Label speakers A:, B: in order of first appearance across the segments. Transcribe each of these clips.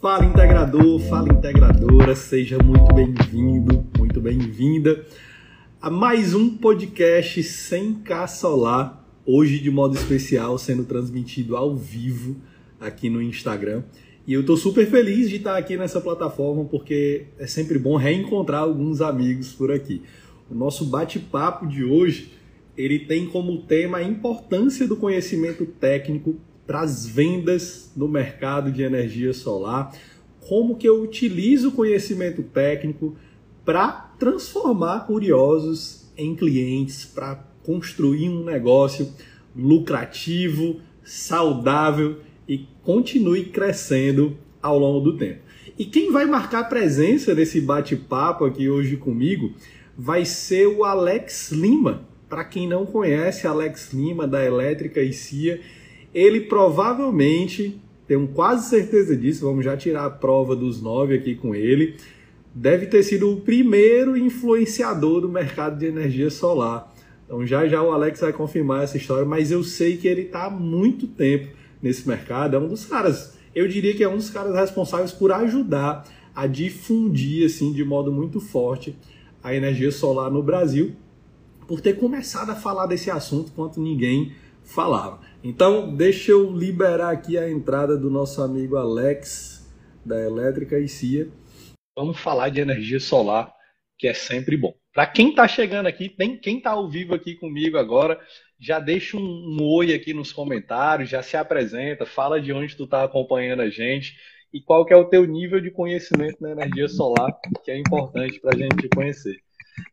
A: Fala integrador, fala integradora, seja muito bem-vindo, muito bem-vinda a mais um podcast sem K Solar, hoje de modo especial, sendo transmitido ao vivo aqui no Instagram. E eu estou super feliz de estar aqui nessa plataforma porque é sempre bom reencontrar alguns amigos por aqui. O nosso bate-papo de hoje, ele tem como tema a importância do conhecimento técnico para as vendas no mercado de energia solar, como que eu utilizo o conhecimento técnico para transformar curiosos em clientes, para construir um negócio lucrativo, saudável e continue crescendo ao longo do tempo. E quem vai marcar presença nesse bate-papo aqui hoje comigo vai ser o Alex Lima. Para quem não conhece, Alex Lima da Elétrica e CIA ele provavelmente, tenho quase certeza disso, vamos já tirar a prova dos nove aqui com ele, deve ter sido o primeiro influenciador do mercado de energia solar. Então já já o Alex vai confirmar essa história, mas eu sei que ele está há muito tempo nesse mercado, é um dos caras, eu diria que é um dos caras responsáveis por ajudar a difundir assim de modo muito forte a energia solar no Brasil, por ter começado a falar desse assunto quanto ninguém falava. Então, deixa eu liberar aqui a entrada do nosso amigo Alex, da Elétrica e CIA. Vamos falar de energia solar, que é sempre bom. Para quem está chegando aqui, tem quem está ao vivo aqui comigo agora, já deixa um, um, oi aqui nos comentários, já se apresenta, fala de onde tu está acompanhando a gente e qual que é o teu nível de conhecimento na energia solar, que é importante para a gente conhecer.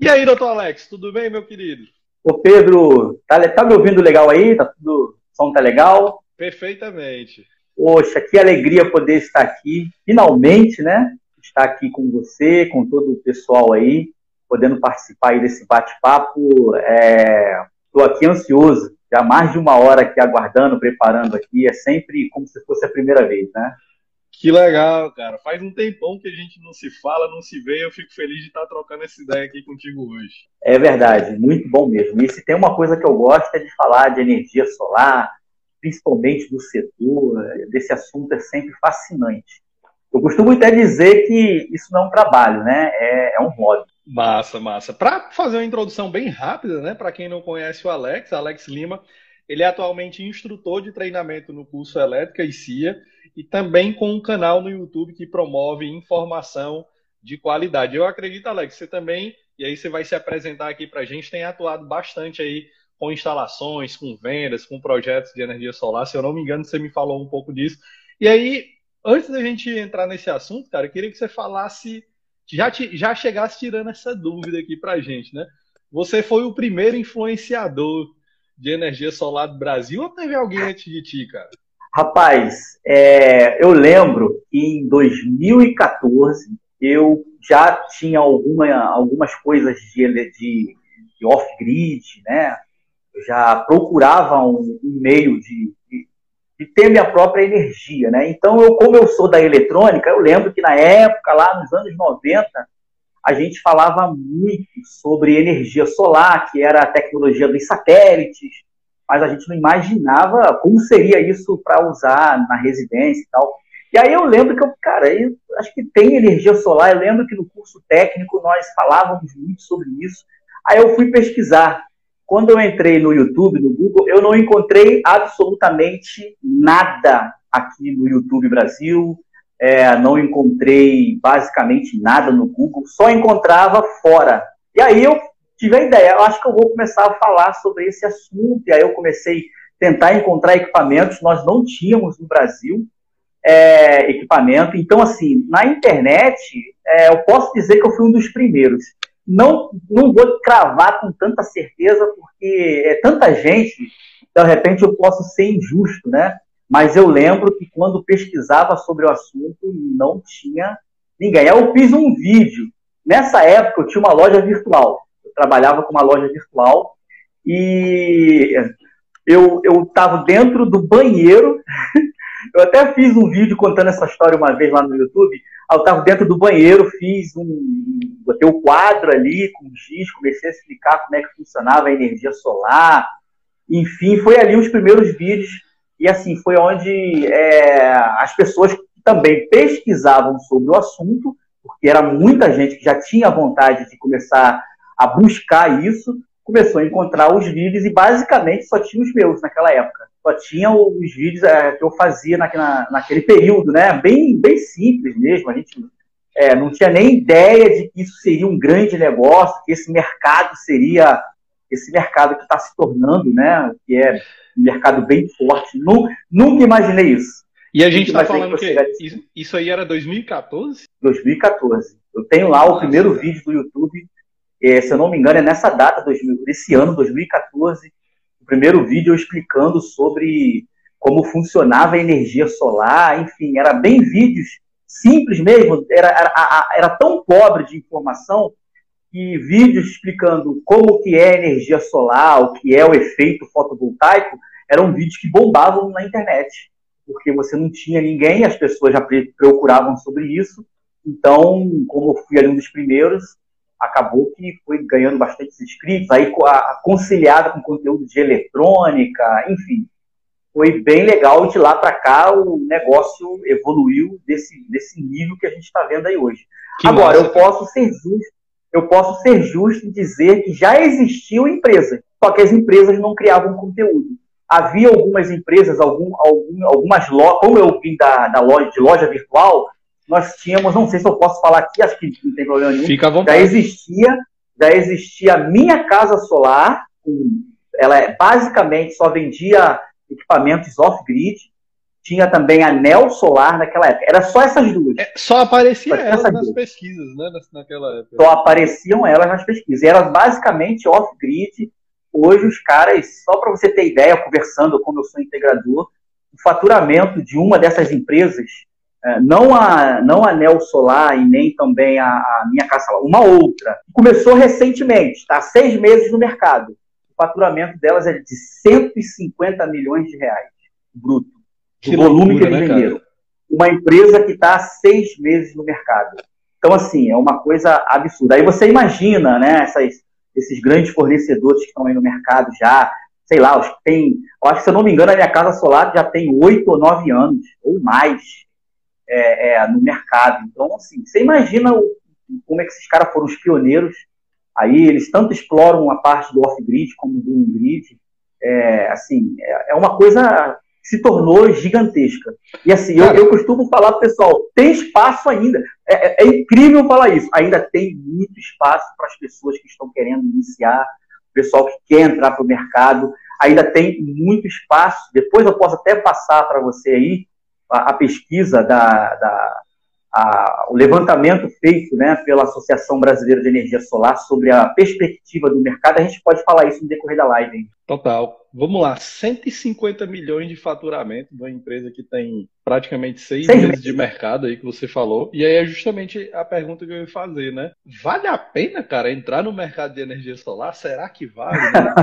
A: E aí, doutor Alex, tudo bem, meu querido?
B: Ô Pedro, tá, tá me ouvindo legal aí? Tá tudo som tá legal?
A: Perfeitamente.
B: Poxa, que alegria poder estar aqui, finalmente, né? Estar aqui com você, com todo o pessoal aí, podendo participar aí desse bate-papo. Estou é... aqui ansioso, já mais de uma hora aqui aguardando, preparando aqui. É sempre como se fosse a primeira vez, né?
A: Que legal, cara. Faz um tempão que a gente não se fala, não se vê. Eu fico feliz de estar trocando essa ideia aqui contigo hoje.
B: É verdade, muito bom mesmo. E se tem uma coisa que eu gosto é de falar de energia solar, principalmente do setor. Desse assunto é sempre fascinante. Eu costumo até dizer que isso não é um trabalho, né? É, é um hobby.
A: Massa, massa. Para fazer uma introdução bem rápida, né? Para quem não conhece o Alex, Alex Lima, ele é atualmente instrutor de treinamento no curso Elétrica e CIA e também com um canal no YouTube que promove informação de qualidade. Eu acredito, Alex, você também, e aí você vai se apresentar aqui para a gente, tem atuado bastante aí com instalações, com vendas, com projetos de energia solar. Se eu não me engano, você me falou um pouco disso. E aí, antes da gente entrar nesse assunto, cara, eu queria que você falasse, já, te, já chegasse tirando essa dúvida aqui para a gente, né? Você foi o primeiro influenciador de energia solar do Brasil ou teve alguém antes de ti, cara?
B: Rapaz, é, eu lembro que em 2014 eu já tinha alguma, algumas coisas de, de, de off-grid, né? Eu já procurava um, um meio de, de, de, ter minha própria energia, né? Então, eu, como eu sou da eletrônica, eu lembro que na época, lá nos anos 90, a gente falava muito sobre energia solar, que era a tecnologia dos satélites, mas a gente não imaginava como seria isso para usar na residência e tal. E aí eu lembro que eu, cara, eu acho que tem energia solar. Eu lembro que no curso técnico nós falávamos muito sobre isso. Aí eu fui pesquisar. Quando eu entrei no YouTube, no Google, eu não encontrei absolutamente nada aqui no YouTube Brasil. É, não encontrei basicamente nada no Google, só encontrava fora. E aí eu tive a ideia, eu acho que eu vou começar a falar sobre esse assunto. E aí eu comecei a tentar encontrar equipamentos, nós não tínhamos no Brasil é, equipamento. Então, assim, na internet, é, eu posso dizer que eu fui um dos primeiros. Não, não vou cravar com tanta certeza, porque é tanta gente, de repente eu posso ser injusto, né? Mas eu lembro que quando pesquisava sobre o assunto, não tinha ninguém. Aí eu fiz um vídeo. Nessa época eu tinha uma loja virtual trabalhava com uma loja virtual e eu estava dentro do banheiro. eu até fiz um vídeo contando essa história uma vez lá no YouTube. Eu estava dentro do banheiro, fiz um. botei o um quadro ali com giz, comecei a explicar como é que funcionava a energia solar. Enfim, foi ali os primeiros vídeos. E assim, foi onde é, as pessoas também pesquisavam sobre o assunto, porque era muita gente que já tinha vontade de começar a buscar isso, começou a encontrar os vídeos e basicamente só tinha os meus naquela época. Só tinha os vídeos é, que eu fazia na, na, naquele período, né? Bem, bem simples mesmo. A gente é, não tinha nem ideia de que isso seria um grande negócio, que esse mercado seria esse mercado que está se tornando, né? Que é mercado bem forte. Nunca, nunca imaginei isso.
A: E a gente está falando que, que isso, isso aí era 2014?
B: 2014. Eu tenho lá o primeiro vídeo do YouTube é, se eu não me engano, é nessa data, 2000, esse ano, 2014, o primeiro vídeo explicando sobre como funcionava a energia solar, enfim, era bem vídeos simples mesmo, era, era, era tão pobre de informação que vídeos explicando como que é a energia solar, o que é o efeito fotovoltaico, eram vídeos que bombavam na internet, porque você não tinha ninguém, as pessoas já procuravam sobre isso, então, como eu fui ali um dos primeiros, acabou que foi ganhando bastante inscritos, aí conciliada com conteúdo de eletrônica, enfim. Foi bem legal e de lá para cá o negócio evoluiu desse, desse nível que a gente está vendo aí hoje. Que Agora, massa, eu posso ser justo, eu posso ser justo em dizer que já existiam empresas, só que as empresas não criavam conteúdo. Havia algumas empresas, algum, algum, algumas lojas, como eu vim da, da loja de loja virtual, nós tínhamos, não sei se eu posso falar aqui, acho que não tem problema nenhum.
A: Fica à vontade.
B: Já existia, já existia a minha casa solar, ela é, basicamente só vendia equipamentos off-grid, tinha também a Nel Solar naquela época. Era só essas duas. É,
A: só aparecia elas nas duas. pesquisas, né? Naquela época.
B: Só apareciam elas nas pesquisas. E era basicamente off-grid. Hoje os caras, só para você ter ideia, conversando como eu sou integrador, o faturamento de uma dessas empresas é, não a, não a Nel Solar e nem também a, a Minha Casa Solar, uma outra. Começou recentemente, está seis meses no mercado. O faturamento delas é de 150 milhões de reais, bruto. Que o volume loucura, que eles né, venderam. Uma empresa que está há seis meses no mercado. Então, assim, é uma coisa absurda. Aí você imagina, né, essas, esses grandes fornecedores que estão aí no mercado já, sei lá, tem, eu acho que se eu não me engano, a minha casa solar já tem oito ou nove anos, ou mais é, é, no mercado. Então, assim, você imagina o, como é que esses caras foram os pioneiros. Aí eles tanto exploram a parte do off-grid como do on-grid. É, assim, é, é uma coisa se tornou gigantesca. E assim, eu, eu costumo falar pro pessoal, tem espaço ainda. É, é, é incrível falar isso. Ainda tem muito espaço para as pessoas que estão querendo iniciar, o pessoal que quer entrar para o mercado. Ainda tem muito espaço. Depois eu posso até passar para você aí a, a pesquisa da, da a, o levantamento feito né, pela Associação Brasileira de Energia Solar sobre a perspectiva do mercado, a gente pode falar isso no decorrer da live. Hein?
A: Total. Vamos lá, 150 milhões de faturamento de uma empresa que tem praticamente seis meses de mercado aí que você falou. E aí é justamente a pergunta que eu ia fazer, né? Vale a pena, cara, entrar no mercado de energia solar? Será que vale? Né?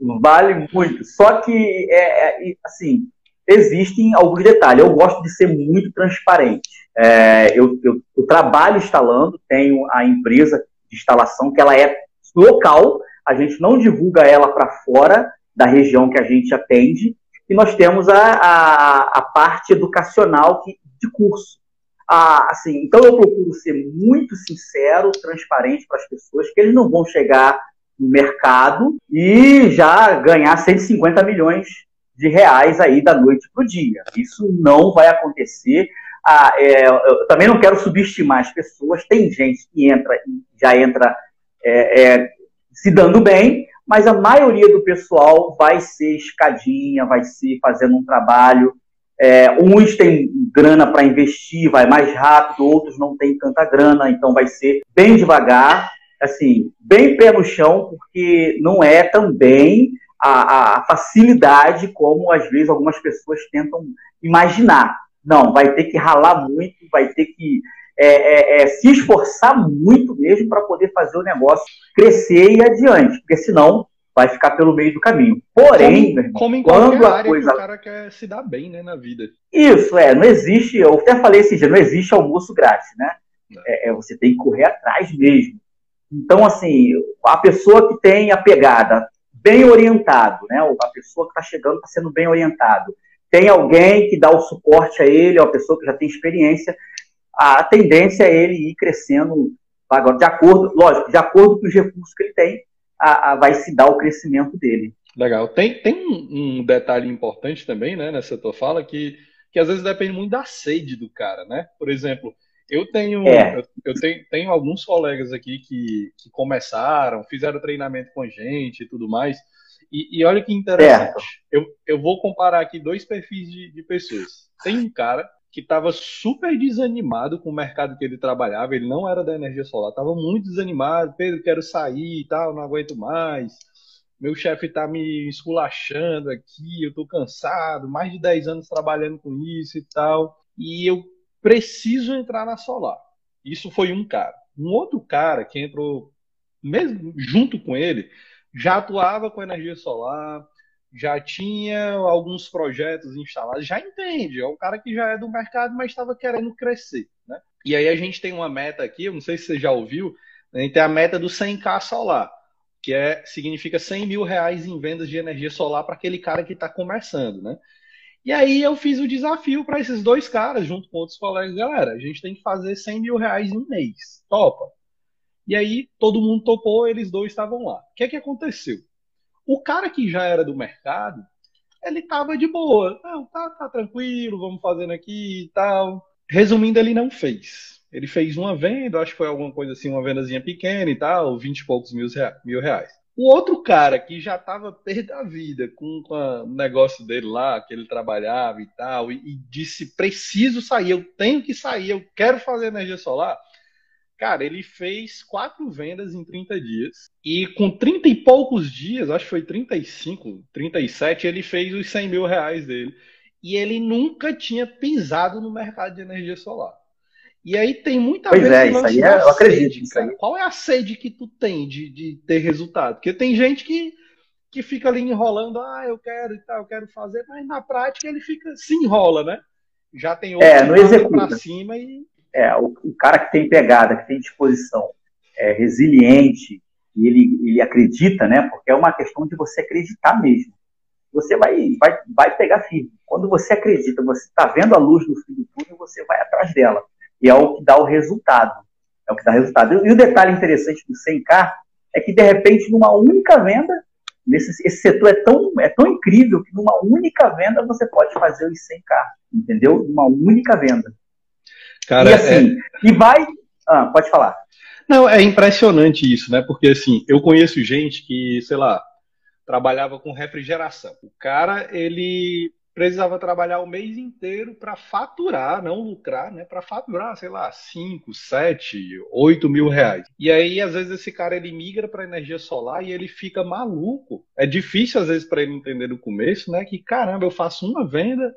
B: vale muito. Só que, é, é, assim, existem alguns detalhes. Eu gosto de ser muito transparente. É, eu, eu, eu, trabalho instalando, tenho a empresa de instalação que ela é local, a gente não divulga ela para fora da região que a gente atende, e nós temos a, a, a parte educacional que, de curso. Ah, assim, então eu procuro ser muito sincero, transparente para as pessoas, que eles não vão chegar no mercado e já ganhar 150 milhões de reais aí da noite para o dia. Isso não vai acontecer. Ah, é, eu também não quero subestimar as pessoas. Tem gente que entra e já entra é, é, se dando bem, mas a maioria do pessoal vai ser escadinha, vai ser fazendo um trabalho. É, uns têm grana para investir, vai mais rápido, outros não têm tanta grana, então vai ser bem devagar, assim, bem pé no chão, porque não é também a, a, facilidade como às vezes algumas pessoas tentam imaginar. Não, vai ter que ralar muito, vai ter que é, é, é, se esforçar muito mesmo para poder fazer o negócio crescer e adiante, porque senão vai ficar pelo meio do caminho. Porém,
A: como, como em quando a coisa... o cara quer se dar bem né, na vida.
B: Isso, é, não existe, eu até falei esse dia, não existe almoço grátis, né? É, é, você tem que correr atrás mesmo. Então, assim, a pessoa que tem a pegada bem orientado, né? A pessoa que está chegando está sendo bem orientado. tem alguém que dá o suporte a ele, uma pessoa que já tem experiência, a tendência é ele ir crescendo agora, de acordo, lógico, de acordo com os recursos que ele tem, a, a, vai se dar o crescimento dele.
A: Legal. Tem, tem um, detalhe importante também, né, nessa tua fala, que, que às vezes depende muito da sede do cara, né? Por exemplo, eu tenho, é. eu, eu, tenho, tenho alguns colegas aqui que, que começaram, fizeram treinamento com a gente e tudo mais. E, e olha que interessante. Eu, eu vou comparar aqui dois perfis de, de pessoas. Tem um cara que estava super desanimado com o mercado que ele trabalhava, ele não era da energia solar, estava muito desanimado, Pedro, quero sair e tal, não aguento mais meu chefe está me esculachando aqui, eu estou cansado, mais de 10 anos trabalhando com isso e tal, e eu preciso entrar na solar. Isso foi um cara. Um outro cara que entrou mesmo junto com ele, já atuava com energia solar, já tinha alguns projetos instalados, já entende, é um cara que já é do mercado, mas estava querendo crescer. Né? E aí a gente tem uma meta aqui, eu não sei se você já ouviu, a gente tem a meta do 100k solar que é, significa 100 mil reais em vendas de energia solar para aquele cara que está começando, né? E aí eu fiz o desafio para esses dois caras, junto com outros colegas, galera, a gente tem que fazer 100 mil reais em um mês, topa? E aí todo mundo topou, eles dois estavam lá. O que é que aconteceu? O cara que já era do mercado, ele tava de boa, não, tá, tá tranquilo, vamos fazendo aqui e tal. Resumindo, ele não fez. Ele fez uma venda, acho que foi alguma coisa assim, uma vendazinha pequena e tal, 20 e poucos mil, reais. O outro cara que já estava perto da vida com, o negócio dele lá, que ele trabalhava e tal, e, e, disse: preciso sair, eu tenho que sair, eu quero fazer energia solar. Cara, ele fez quatro vendas em 30 dias. E com 30 e poucos dias, acho que foi 35, 37, ele fez os 100 mil reais dele. E ele nunca tinha pisado no mercado de energia solar. E aí tem muita
B: pois é, isso aí é, eu acredito. Sede,
A: cara. Qual é a sede que tu tem de, de ter resultado? Porque tem gente que, que fica ali enrolando, ah, eu quero e tal, eu quero fazer, mas na prática ele fica se enrola, né? Já tem
B: outro é, não executa.
A: pra cima e.
B: É, o, o, cara que tem pegada, que tem disposição, é resiliente, e ele, ele acredita, né? Porque é uma questão de você acreditar mesmo. Você vai, vai, vai pegar firme. Quando você acredita, você está vendo a luz no fim do túnel, você vai atrás dela e é o que dá o resultado. É o que dá resultado. E o detalhe interessante do 100K é que, de repente, numa única venda, nesse, esse setor é tão, é tão incrível que numa única venda você pode fazer os 100K, entendeu? Numa única venda.
A: Cara,
B: e assim, é... e vai. Ah, pode falar.
A: Não, é impressionante isso, né? Porque assim, eu conheço gente que, sei lá, trabalhava com refrigeração. O cara, ele precisava trabalhar o mês inteiro para faturar, não lucrar, né? Para faturar, sei lá, 5, 7, 8 mil reais. E aí, às vezes, esse cara ele migra para energia solar e ele fica maluco. É difícil, às vezes, para ele entender no começo, né? Que caramba, eu faço uma venda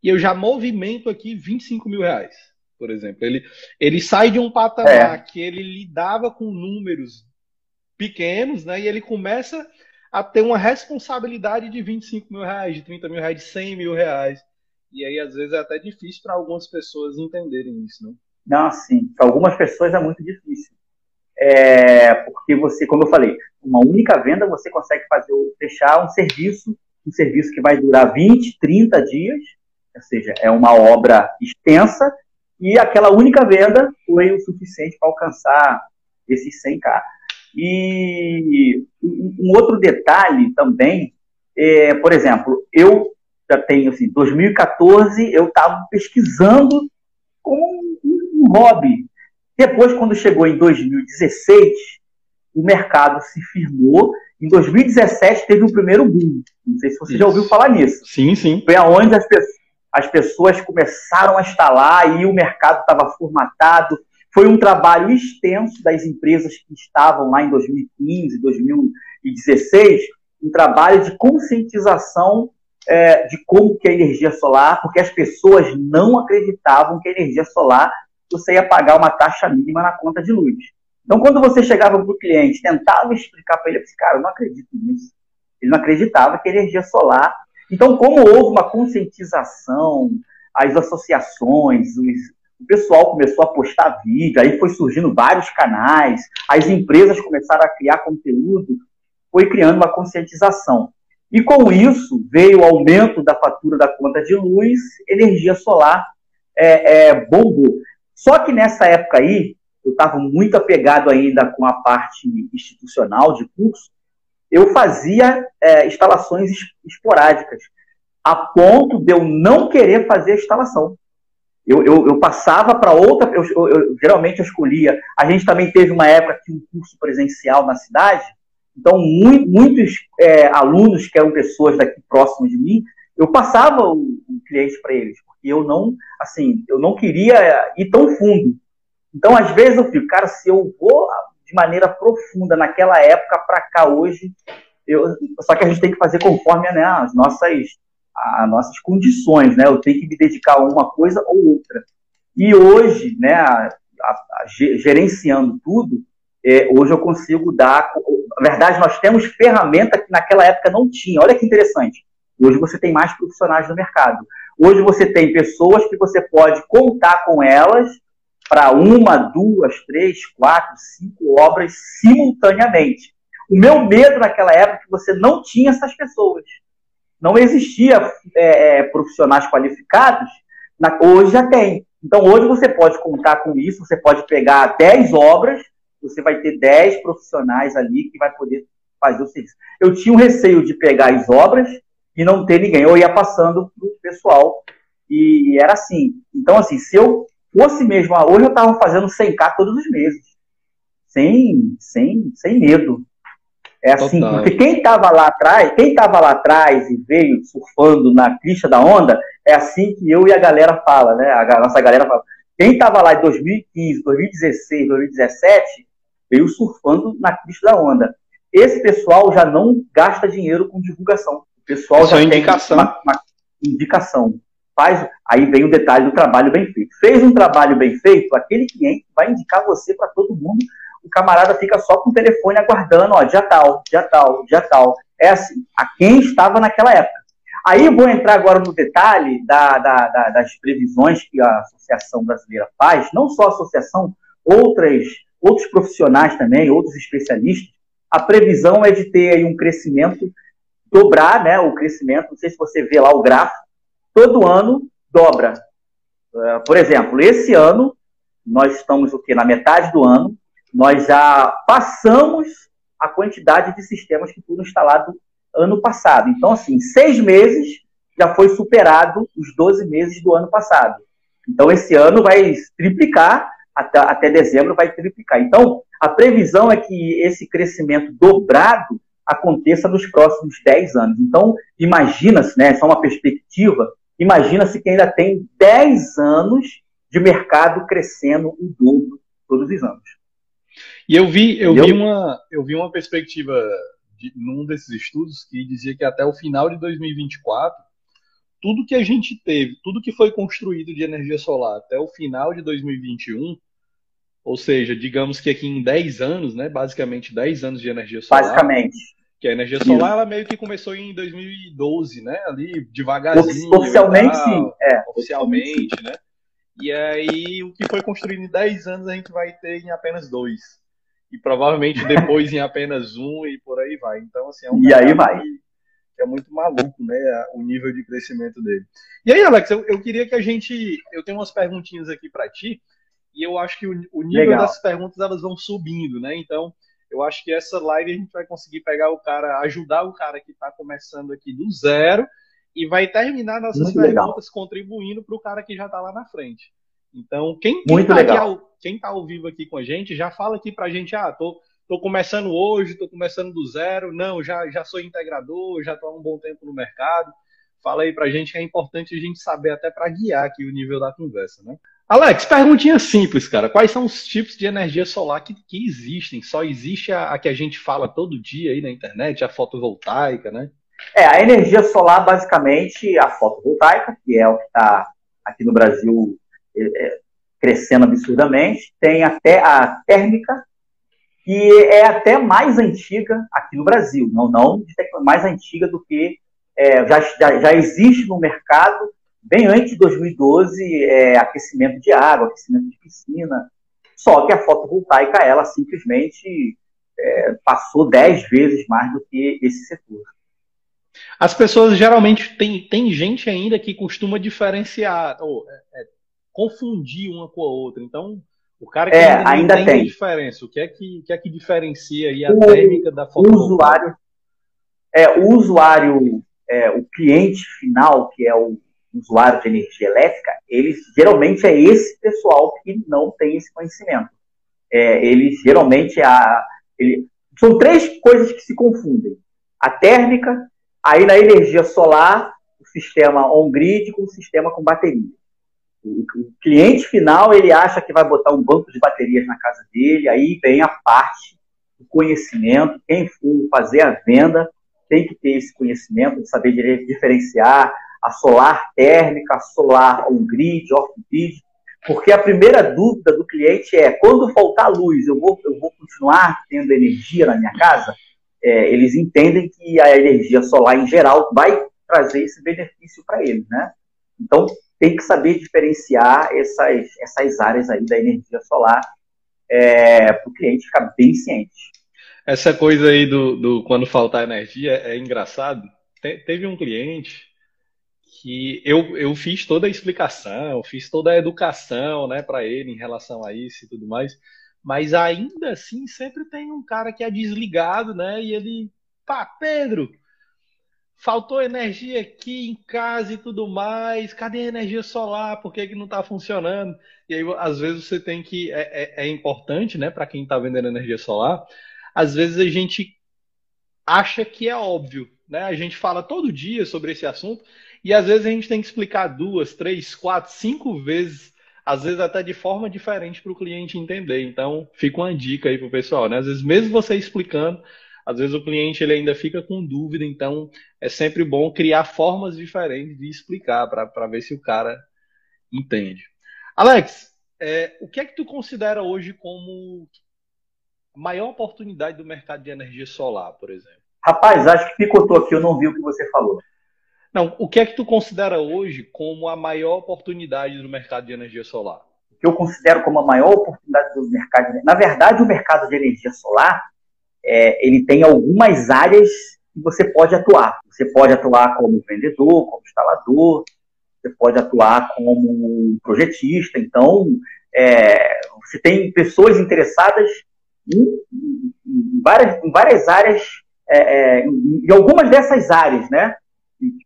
A: e eu já movimento aqui 25 mil reais, por exemplo. Ele, ele sai de um patamar é. que ele lidava com números pequenos, né? E ele começa a ter uma responsabilidade de 25 mil reais, de 30 mil reais, de 100 mil reais. E aí, às vezes, é até difícil para algumas pessoas entenderem isso, né?
B: Não, sim. Para algumas pessoas é muito difícil. É, porque você, como eu falei, uma única venda você consegue fazer fechar um serviço, um serviço que vai durar 20, 30 dias, ou seja, é uma obra extensa, e aquela única venda foi o suficiente para alcançar esses 100k. E um outro detalhe também, é, por exemplo, eu já tenho, assim, 2014, eu estava pesquisando como um hobby. Depois, quando chegou em 2016, o mercado se firmou. Em 2017 teve o primeiro boom. Não sei se você Isso. já ouviu falar nisso.
A: Sim, sim.
B: Foi aonde as, as pessoas começaram a instalar e o mercado estava formatado. Foi um trabalho extenso das empresas que estavam lá em 2015, 2016, um trabalho de conscientização é, de como que é a energia solar, porque as pessoas não acreditavam que a energia solar você ia pagar uma taxa mínima na conta de luz. Então, quando você chegava para o cliente, tentava explicar para ele, eu disse, cara, eu não acredito nisso. Ele não acreditava que a energia solar. Então, como houve uma conscientização, as associações, os, o pessoal começou a postar vídeo, aí foi surgindo vários canais, as empresas começaram a criar conteúdo, foi criando uma conscientização. E com isso veio o aumento da fatura da conta de luz, energia solar é, é, bombou. Só que nessa época aí, eu estava muito apegado ainda com a parte institucional de curso, eu fazia é, instalações esporádicas, a ponto de eu não querer fazer a instalação. Eu, eu, eu passava para outra, eu, eu, geralmente eu escolhia. A gente também teve uma época que um curso presencial na cidade, então muito, muitos é, alunos que eram pessoas daqui próximos de mim, eu passava o, o cliente para eles, porque eu não, assim, eu não queria ir tão fundo. Então às vezes eu fico, cara, se eu vou de maneira profunda naquela época para cá hoje, eu, só que a gente tem que fazer conforme né, as nossas as nossas condições, né? Eu tenho que me dedicar a uma coisa ou outra. E hoje, né, a, a, a, gerenciando tudo, é, hoje eu consigo dar. Na verdade, nós temos ferramenta que naquela época não tinha. Olha que interessante. Hoje você tem mais profissionais no mercado. Hoje você tem pessoas que você pode contar com elas para uma, duas, três, quatro, cinco obras simultaneamente. O meu medo naquela época é que você não tinha essas pessoas não existia é, é, profissionais qualificados, na, hoje já tem. Então, hoje você pode contar com isso, você pode pegar 10 obras, você vai ter 10 profissionais ali que vai poder fazer o serviço. Eu tinha um receio de pegar as obras e não ter ninguém. Eu ia passando para o pessoal e, e, era assim. Então, assim, se eu fosse mesmo, hoje eu estava fazendo 100k todos os meses, sem, sem, sem medo. É assim, Total. porque quem estava lá atrás, quem estava lá atrás e veio surfando na crista da onda, é assim que eu e a galera fala, né? A nossa galera fala. Quem estava lá em 2015, 2016, 2017, veio surfando na crista da onda. Esse pessoal já não gasta dinheiro com divulgação. O pessoal é já
A: indicação.
B: tem uma, uma indicação. Faz, aí vem o detalhe do trabalho bem feito. Fez um trabalho bem feito, aquele cliente vai indicar você para todo mundo o camarada fica só com o telefone aguardando, ó, dia tal, dia tal, dia tal. É assim, a quem estava naquela época. Aí vou entrar agora no detalhe da, da, da, das previsões que a Associação Brasileira faz, não só a associação, outras, outros profissionais também, outros especialistas. A previsão é de ter aí um crescimento, dobrar né, o crescimento, não sei se você vê lá o gráfico, todo ano dobra. Uh, por exemplo, esse ano, nós estamos o quê? Na metade do ano, nós já passamos a quantidade de sistemas que foram instalados ano passado. Então, assim, seis meses já foi superado os 12 meses do ano passado. Então, esse ano vai triplicar, até, até dezembro vai triplicar. Então, a previsão é que esse crescimento dobrado aconteça nos próximos 10 anos. Então, imagina-se, né, só uma perspectiva, imagina-se que ainda tem 10 anos de mercado crescendo o dobro todos os anos.
A: E eu vi, eu vi uma, eu vi uma perspectiva de, num desses estudos que dizia que até o final de 2024, tudo que a gente teve, tudo que foi construído de energia solar até o final de 2021, ou seja, digamos que aqui em 10 anos, né, basicamente 10 anos de energia solar.
B: Basicamente.
A: Que a energia solar ela meio que começou em 2012, né? Ali devagarzinho.
B: Oficialmente, sim.
A: É, oficialmente, né? E aí o que foi construído em 10 anos a gente vai ter em apenas dois e provavelmente depois em apenas um e por aí vai. Então, assim, é um
B: e aí vai.
A: Que, é muito maluco, né? O nível de crescimento dele. E aí, Alex, eu, eu queria que a gente. Eu tenho umas perguntinhas aqui para ti, e eu acho que o, o nível Legal. das perguntas elas vão subindo, né? Então, eu acho que essa live a gente vai conseguir pegar o cara, ajudar o cara que está começando aqui do zero e vai terminar nossas Muito perguntas legal. contribuindo para o cara que já está lá na frente. Então, quem, quem tá legal. quem tá ao vivo aqui com a gente, já fala aqui pra gente, ah, tô, tô começando hoje, tô começando do zero, não, já, já sou integrador, já tô há um bom tempo no mercado. Fala aí pra gente que é importante a gente saber até para guiar aqui o nível da conversa, né? Alex, perguntinha simples, cara. Quais são os tipos de energia solar que, que existem? Só existe a, a que a gente fala todo dia aí na internet, a fotovoltaica, né?
B: É, a energia solar, basicamente, a fotovoltaica, que é o que está aqui no Brasil crescendo absurdamente. Tem até a térmica, que é até mais antiga aqui no Brasil, não, não mais antiga do que é, já, já, existe no mercado, bem antes de 2012, é, aquecimento de água, aquecimento de piscina. Só que a fotovoltaica, ela simplesmente é, passou dez vezes mais do que esse setor.
A: As pessoas geralmente tem, tem gente ainda que costuma diferenciar, ou é, é, confundir uma com a outra. Então, o cara que
B: é, ainda, ainda tem, tem
A: diferença, o que é que, que, é que diferencia aí a o, térmica da
B: foto? O usuário, é, o usuário, é, o cliente final, que é o usuário de energia elétrica, eles geralmente é esse pessoal que não tem esse conhecimento. É, eles geralmente a, ele, são três coisas que se confundem: a térmica, aí na energia solar, o sistema on-grid com o sistema com bateria. O, cliente final ele acha que vai botar um banco de baterias na casa dele, aí vem a parte do conhecimento. Quem for fazer a venda tem que ter esse conhecimento de saber diferenciar a solar térmica, a solar on-grid, off-grid, porque a primeira dúvida do cliente é: quando faltar luz, eu vou, eu vou continuar tendo energia na minha casa? É, eles entendem que a energia solar em geral vai trazer esse benefício para eles, né? Então tem que saber diferenciar essas, essas áreas aí da energia solar é, para o cliente ficar bem ciente.
A: Essa coisa aí do, do quando faltar energia é engraçado. Te, teve um cliente que eu, eu fiz toda a explicação, fiz toda a educação né, para ele em relação a isso e tudo mais, mas ainda assim sempre tem um cara que é desligado, né? E ele, pá, Pedro, faltou energia aqui em casa e tudo mais, cadê a energia solar? Por que, que não está funcionando? E aí, às vezes, você tem que. É, é, é importante, né, para quem está vendendo energia solar, às vezes a gente acha que é óbvio, né? A gente fala todo dia sobre esse assunto e às vezes a gente tem que explicar duas, três, quatro, cinco vezes, às vezes até de forma diferente para o cliente entender. Então, fica uma dica aí para o pessoal, né? Às vezes, mesmo você explicando, às vezes o cliente ele ainda fica com dúvida, então é sempre bom criar formas diferentes de explicar para ver se o cara entende. Alex, é, o que é que tu considera hoje como a maior oportunidade do mercado de energia solar, por exemplo?
B: Rapaz, acho que picotou aqui, eu não vi o que você falou.
A: Não, o que é que tu considera hoje como a maior oportunidade do mercado de energia solar?
B: O que eu considero como a maior oportunidade do mercado, de... na verdade, o mercado de energia solar, é, ele tem algumas áreas que você pode atuar. Você pode atuar como vendedor, como instalador, você pode atuar como projetista. Então, é, você tem pessoas interessadas em, em, várias, em várias áreas, é, é em, algumas dessas áreas, né?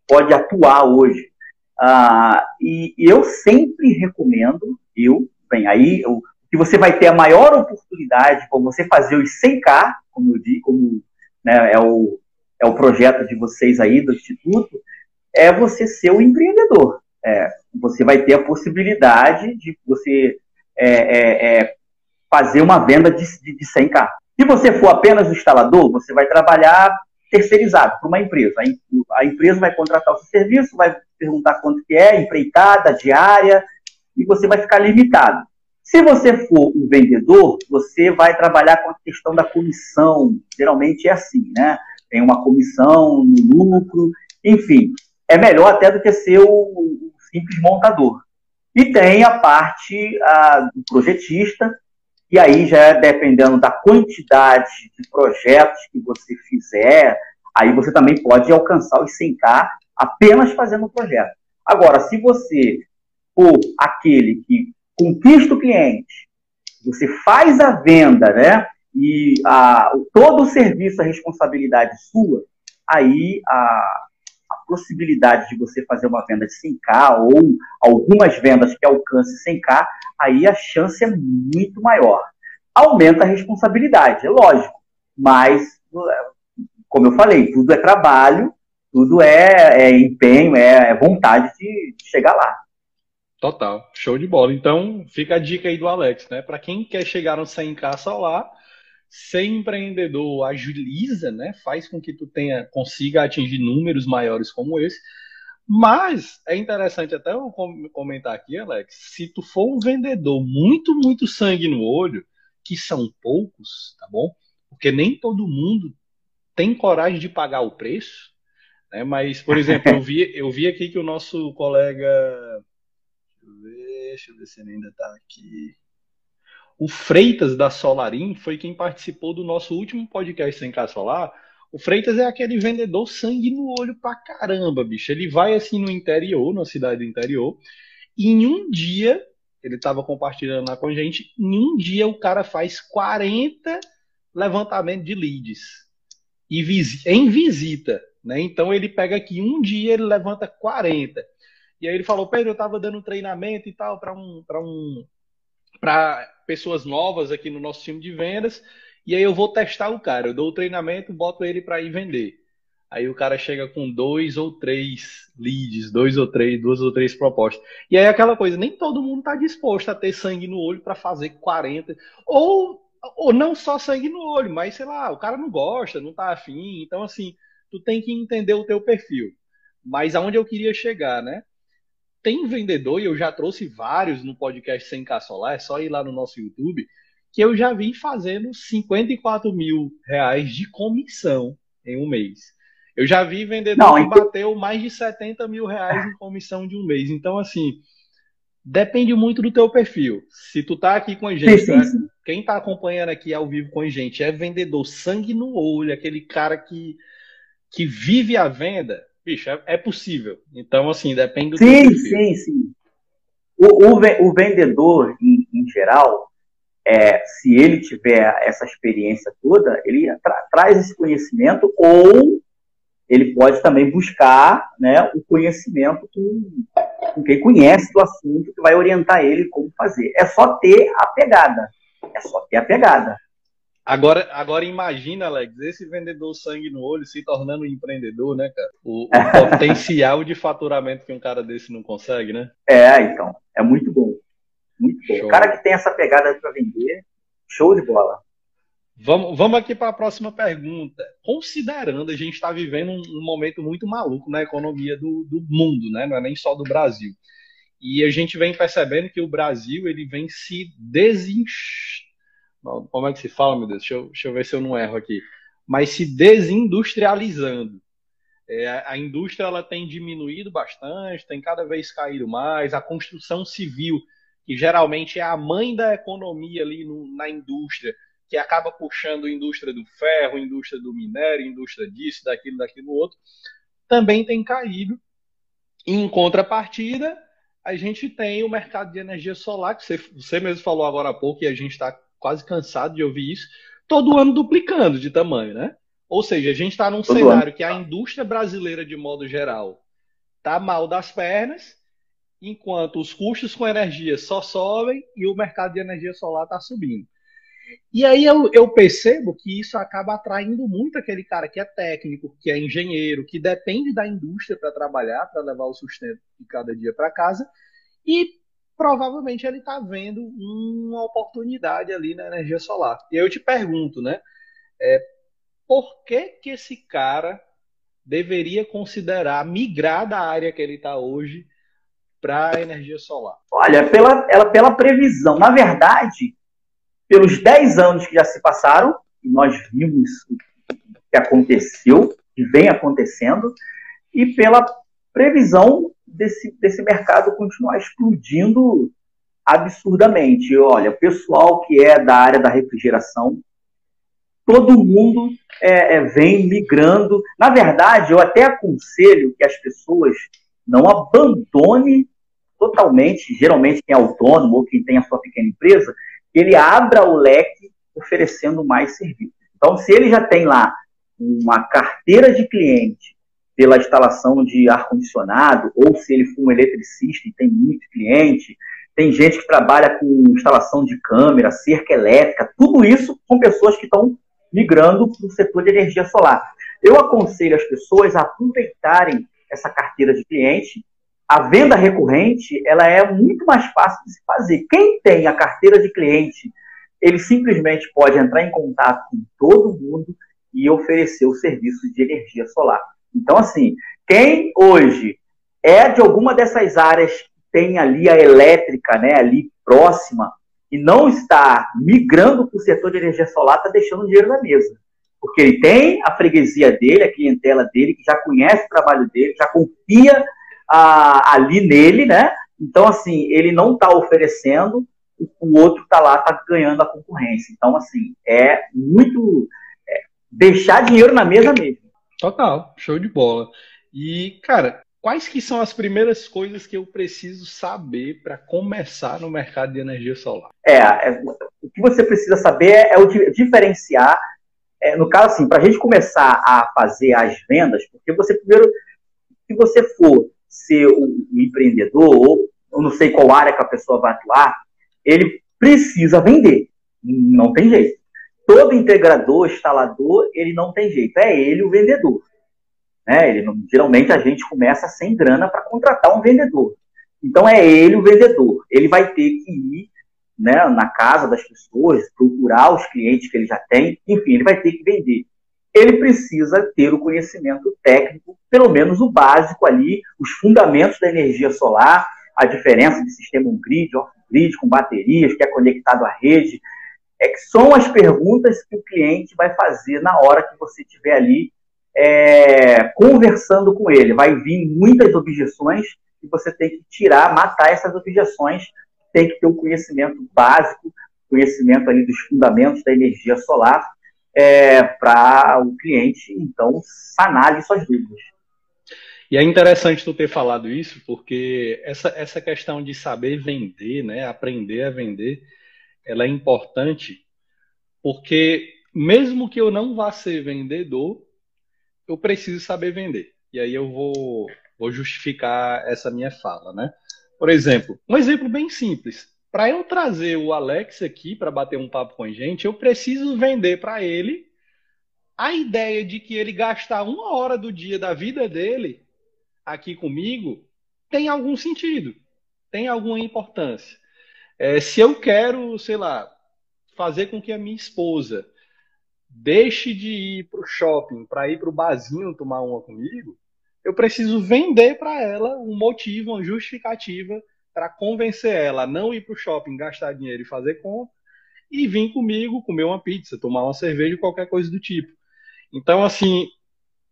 B: pode atuar hoje. Ah, e, e, eu sempre recomendo, eu, bem, aí o que você vai ter a maior oportunidade para você fazer os 100K, como eu digo, como né, é, o, é o projeto de vocês aí do Instituto, é você ser o empreendedor. É, você vai ter a possibilidade de você é, é, é fazer uma venda de, de, de 100K. Se você for apenas o instalador, você vai trabalhar terceirizado para uma empresa. A empresa vai contratar o seu serviço, vai perguntar quanto que é, empreitada, diária, e você vai ficar limitado. Se você for um vendedor, você vai trabalhar com a questão da comissão. Geralmente é assim, né? Tem uma comissão no lucro, enfim. É melhor até do que ser o, simples montador. E tem a parte a, do projetista, e aí já é dependendo da quantidade de projetos que você fizer, aí você também pode alcançar os 100K apenas fazendo o projeto. Agora, se você for aquele que conquista o cliente, você faz a venda, né? E a, todo o serviço, a responsabilidade sua, aí a, a possibilidade de você fazer uma venda de 100K ou algumas vendas que alcance 100K, aí a chance é muito maior. Aumenta a responsabilidade, é lógico, mas, como eu falei, tudo é trabalho, tudo é, é empenho, é, é vontade de, de chegar lá.
A: Total, show de bola. Então, fica a dica aí do Alex, né? Para quem quer chegar no 100k solar, ser empreendedor agiliza, né? Faz com que tu tenha consiga atingir números maiores como esse. Mas é interessante até eu comentar aqui, Alex, se tu for um vendedor muito, muito sangue no olho, que são poucos, tá bom? Porque nem todo mundo tem coragem de pagar o preço, né? Mas, por exemplo, eu vi, eu vi aqui que o nosso colega, deixa eu ver, deixa eu ver se ele ainda está aqui. O Freitas da Solarim foi quem participou do nosso último podcast sem K Solar, O Freitas é aquele vendedor sangue no olho pra caramba, bicho. Ele vai assim no interior, na cidade do interior, e em um dia, ele estava compartilhando lá com a gente, em um dia o cara faz 40 levantamentos de leads e em visita, né? Então ele pega aqui um dia, ele levanta 40. E aí ele falou, Pedro, eu estava dando treinamento e tal para um, para um, para pessoas novas aqui no nosso time de vendas. E aí eu vou testar o cara. Eu dou o treinamento, boto ele para ir vender. Aí o cara chega com dois ou três leads, dois ou três, duas ou três propostas. E aí aquela coisa, nem todo mundo está disposto a ter sangue no olho para fazer 40. Ou, ou não só sangue no olho, mas sei lá, o cara não gosta, não está afim. Então, assim, tu tem que entender o teu perfil. Mas aonde eu queria chegar, né? Tem vendedor, e eu já trouxe vários no podcast Sem Caçolar, é só ir lá no nosso YouTube, que eu já vi fazendo 54 mil reais de comissão em um mês. Eu já vi vendedor Não, que então... bateu mais de 70 mil reais em comissão de um mês. Então, assim, depende muito do teu perfil. Se tu tá aqui com a gente, sim, sim, né? quem tá acompanhando aqui ao vivo com a gente é vendedor sangue no olho, aquele cara que, que vive a venda, bicho, é, é possível. Então, assim, depende do
B: sim, sim, sim. O, o, o vendedor, em, em geral, é, se ele tiver essa experiência toda, ele tra traz esse conhecimento ou ele pode também buscar né, o conhecimento com, com quem conhece do assunto, que vai orientar ele como fazer. É só ter a pegada. É só ter a pegada.
A: Agora, agora imagina, Alex, esse vendedor sangue no olho se tornando um empreendedor, né, cara? O, o potencial de faturamento que um cara desse não consegue, né?
B: É, então. É muito bom. Muito bom. Show. O cara que tem essa pegada para vender, show de bola.
A: Vamos, vamos aqui para a próxima pergunta. Considerando a gente está vivendo um, um, momento muito maluco na economia do, do, mundo, né? não é nem só do Brasil. E a gente vem percebendo que o Brasil ele vem se desinch... Como é que se fala, meu Deus? Deixa eu, deixa eu ver se eu não erro aqui. Mas se desindustrializando. É, a indústria ela tem diminuído bastante, tem cada vez caído mais. A construção civil que geralmente é a mãe da economia ali no, na indústria, que acaba puxando a indústria do ferro, a indústria do minério, a indústria disso, daquilo, daquilo outro, também tem caído. Em contrapartida, a gente tem o mercado de energia solar, que você, você mesmo falou agora há pouco, e a gente está quase cansado de ouvir isso, todo ano duplicando de tamanho, né? Ou seja, a gente está num todo cenário ano. que a indústria brasileira, de modo geral, está mal das pernas, enquanto os custos com energia só sobem e o mercado de energia solar está subindo. E aí eu, eu, percebo que isso acaba atraindo muito aquele cara que é técnico, que é engenheiro, que depende da indústria para trabalhar, para levar o sustento de cada dia para casa, e provavelmente ele está vendo uma oportunidade ali na energia solar. E eu te pergunto, né? É, por que, que esse cara deveria considerar migrar da área que ele está hoje para a energia solar?
B: Olha, pela, ela, pela previsão, na verdade, pelos 10 anos que já se passaram, e nós vimos o que aconteceu, que vem acontecendo, e pela previsão desse, desse mercado continuar explodindo absurdamente. Olha, o pessoal que é da área da refrigeração, todo mundo é, é, vem migrando. Na verdade, eu até aconselho que as pessoas não abandone totalmente, geralmente quem é autônomo ou quem tem a sua pequena empresa, que ele abra o leque oferecendo mais serviços. Então, se ele já tem lá uma carteira de cliente pela instalação de ar-condicionado, ou se ele for um eletricista e tem muito cliente, tem gente que trabalha com instalação de câmera, cerca elétrica, tudo isso são pessoas que estão migrando para o setor de energia solar. Eu aconselho as pessoas a aproveitarem essa carteira de cliente, a venda recorrente ela é muito mais fácil de se fazer. Quem tem a carteira de cliente, ele simplesmente pode entrar em contato com todo mundo e oferecer o serviço de energia solar. Então, assim, quem hoje é de alguma dessas áreas que tem ali a elétrica, né, ali próxima, e não está migrando para o setor de energia solar, está deixando dinheiro na mesa. Porque ele tem a freguesia dele, a clientela dele, que já conhece o trabalho dele, já confia ah, ali nele, né? Então, assim, ele não está oferecendo, o outro está lá, está ganhando a concorrência. Então, assim, é muito. É, deixar dinheiro na mesa mesmo.
A: Total, show de bola. E, cara, quais que são as primeiras coisas que eu preciso saber para começar no mercado de energia solar?
B: É, é, o que você precisa saber é diferenciar. É, no caso, assim, para a gente começar a fazer as vendas, porque você primeiro, se você for ser um, um empreendedor, ou eu não sei qual área que a pessoa vai atuar, ele precisa vender. Não tem jeito. Todo integrador, instalador, ele não tem jeito. É ele o vendedor. Né? Ele, geralmente a gente começa sem grana para contratar um vendedor. Então é ele o vendedor. Ele vai ter que ir né, na casa das pessoas, procurar os clientes que ele já tem, enfim, ele vai ter que vender. Ele precisa ter o conhecimento técnico, pelo menos o básico ali, os fundamentos da energia solar, a diferença de sistema on-grid, off-grid, com baterias, que é conectado à rede, é que são as perguntas que o cliente vai fazer na hora que você estiver ali é, conversando com ele. Vai vir muitas objeções e você tem que tirar, matar essas objeções. Tem que ter um conhecimento básico, conhecimento ali dos fundamentos da energia solar, é, para o cliente, então, sanar ali suas dúvidas.
A: E é interessante tu ter falado isso, porque essa, essa questão de saber vender, né, aprender a vender, ela é importante, porque mesmo que eu não vá ser vendedor, eu preciso saber vender. E aí eu vou, vou justificar essa minha fala, né? Por exemplo, um exemplo bem simples. Para eu trazer o Alex aqui para bater um papo com a gente, eu preciso vender para ele a ideia de que ele gastar uma hora do dia da vida dele aqui comigo tem algum sentido, tem alguma importância. É, se eu quero, sei lá, fazer com que a minha esposa deixe de ir para o shopping para ir para o barzinho tomar uma comigo, eu preciso vender para ela um motivo, uma justificativa para convencer ela a não ir para o shopping, gastar dinheiro e fazer compra e vir comigo comer uma pizza, tomar uma cerveja, qualquer coisa do tipo. Então, assim,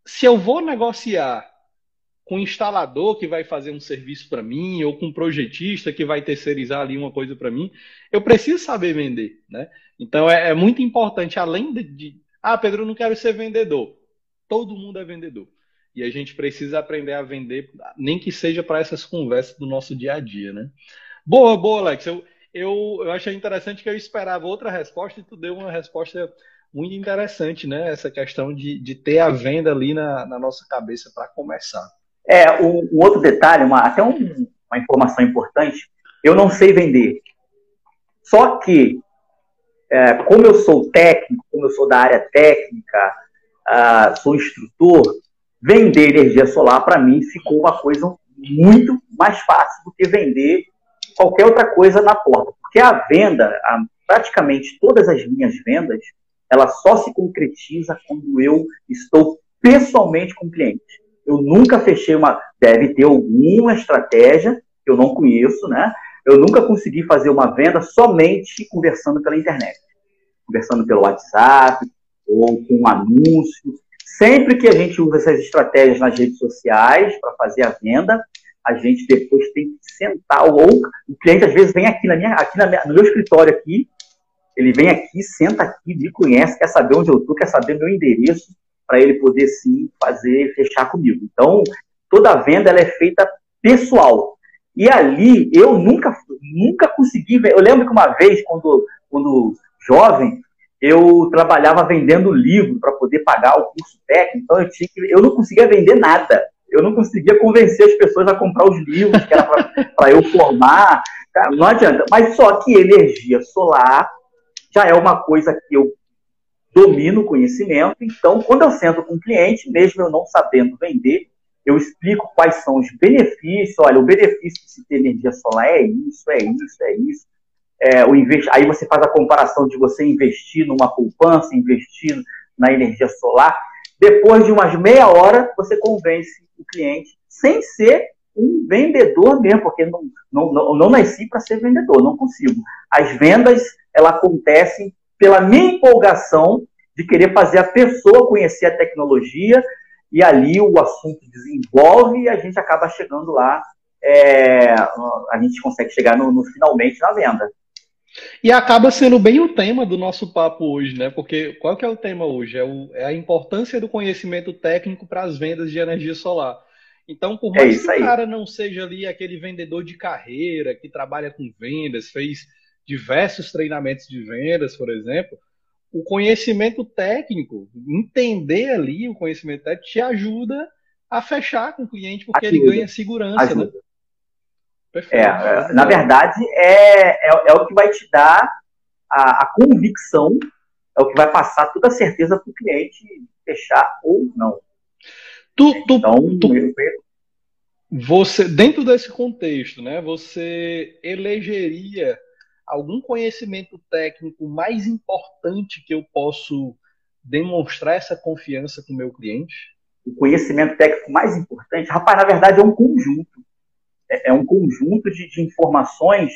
A: se eu vou negociar com um instalador que vai fazer um serviço para mim, ou com um projetista que vai terceirizar ali uma coisa para mim, eu preciso saber vender, né? Então é, é muito importante, além de, de, ah, Pedro, eu não quero ser vendedor. Todo mundo é vendedor. E a gente precisa aprender a vender, nem que seja para essas conversas do nosso dia a dia, né? Boa, boa, Alex. Eu, eu, eu achei interessante que eu esperava outra resposta e tu deu uma resposta muito interessante, né? Essa questão de, de ter a venda ali na, na nossa cabeça para começar.
B: É, um, um outro detalhe, uma, até um, uma informação importante, eu não sei vender. Só que, é, como eu sou técnico, como eu sou da área técnica, uh, sou instrutor, vender energia solar para mim ficou uma coisa muito mais fácil do que vender qualquer outra coisa na porta. Porque a venda, a, praticamente todas as minhas vendas, ela só se concretiza quando eu estou pessoalmente com o cliente. Eu nunca fechei uma. Deve ter alguma estratégia que eu não conheço, né? Eu nunca consegui fazer uma venda somente conversando pela internet, conversando pelo WhatsApp ou com um anúncio. Sempre que a gente usa essas estratégias nas redes sociais para fazer a venda, a gente depois tem que sentar ou o cliente às vezes vem aqui na minha, aqui na minha, no meu escritório aqui, ele vem aqui, senta aqui, me conhece, quer saber onde eu estou, quer saber meu endereço, para ele poder sim fazer, fechar comigo. Então, toda venda ela é feita pessoal. E ali eu nunca, nunca consegui. Eu lembro que uma vez, quando, quando jovem, eu trabalhava vendendo livro para poder pagar o curso técnico, então eu, tinha que, eu não conseguia vender nada. Eu não conseguia convencer as pessoas a comprar os livros que era para eu formar. Cara, não adianta. Mas só que energia solar já é uma coisa que eu domino o conhecimento. Então, quando eu sento com o cliente, mesmo eu não sabendo vender, eu explico quais são os benefícios. Olha, o benefício de se ter energia solar é isso, é isso, é isso. É, o invest... Aí você faz a comparação de você investir numa poupança, investir na energia solar. Depois de umas meia hora, você convence o cliente sem ser um vendedor mesmo, porque não, não, não, não nasci para ser vendedor, não consigo. As vendas, elas acontecem pela minha empolgação de querer fazer a pessoa conhecer a tecnologia e ali o assunto desenvolve e a gente acaba chegando lá, é, a gente consegue chegar no, no, finalmente na venda.
A: E acaba sendo bem o tema do nosso papo hoje, né? Porque qual que é o tema hoje? É, o, é a importância do conhecimento técnico para as vendas de energia solar. Então, por é mais é que o cara não seja ali aquele vendedor de carreira que trabalha com vendas, fez diversos treinamentos de vendas, por exemplo, o conhecimento técnico, entender ali o conhecimento técnico, te ajuda a fechar com o cliente, porque ajuda. ele ganha segurança, né?
B: Perfeito. É, na verdade, é, é, é, o que vai te dar a, a, convicção, é o que vai passar toda a certeza para o cliente fechar ou não.
A: Tu, tu, então, tu, você, dentro desse contexto, né, você elegeria algum conhecimento técnico mais importante que eu posso demonstrar essa confiança com o meu cliente?
B: O conhecimento técnico mais importante, rapaz, na verdade é um conjunto é, é, um conjunto de, de informações.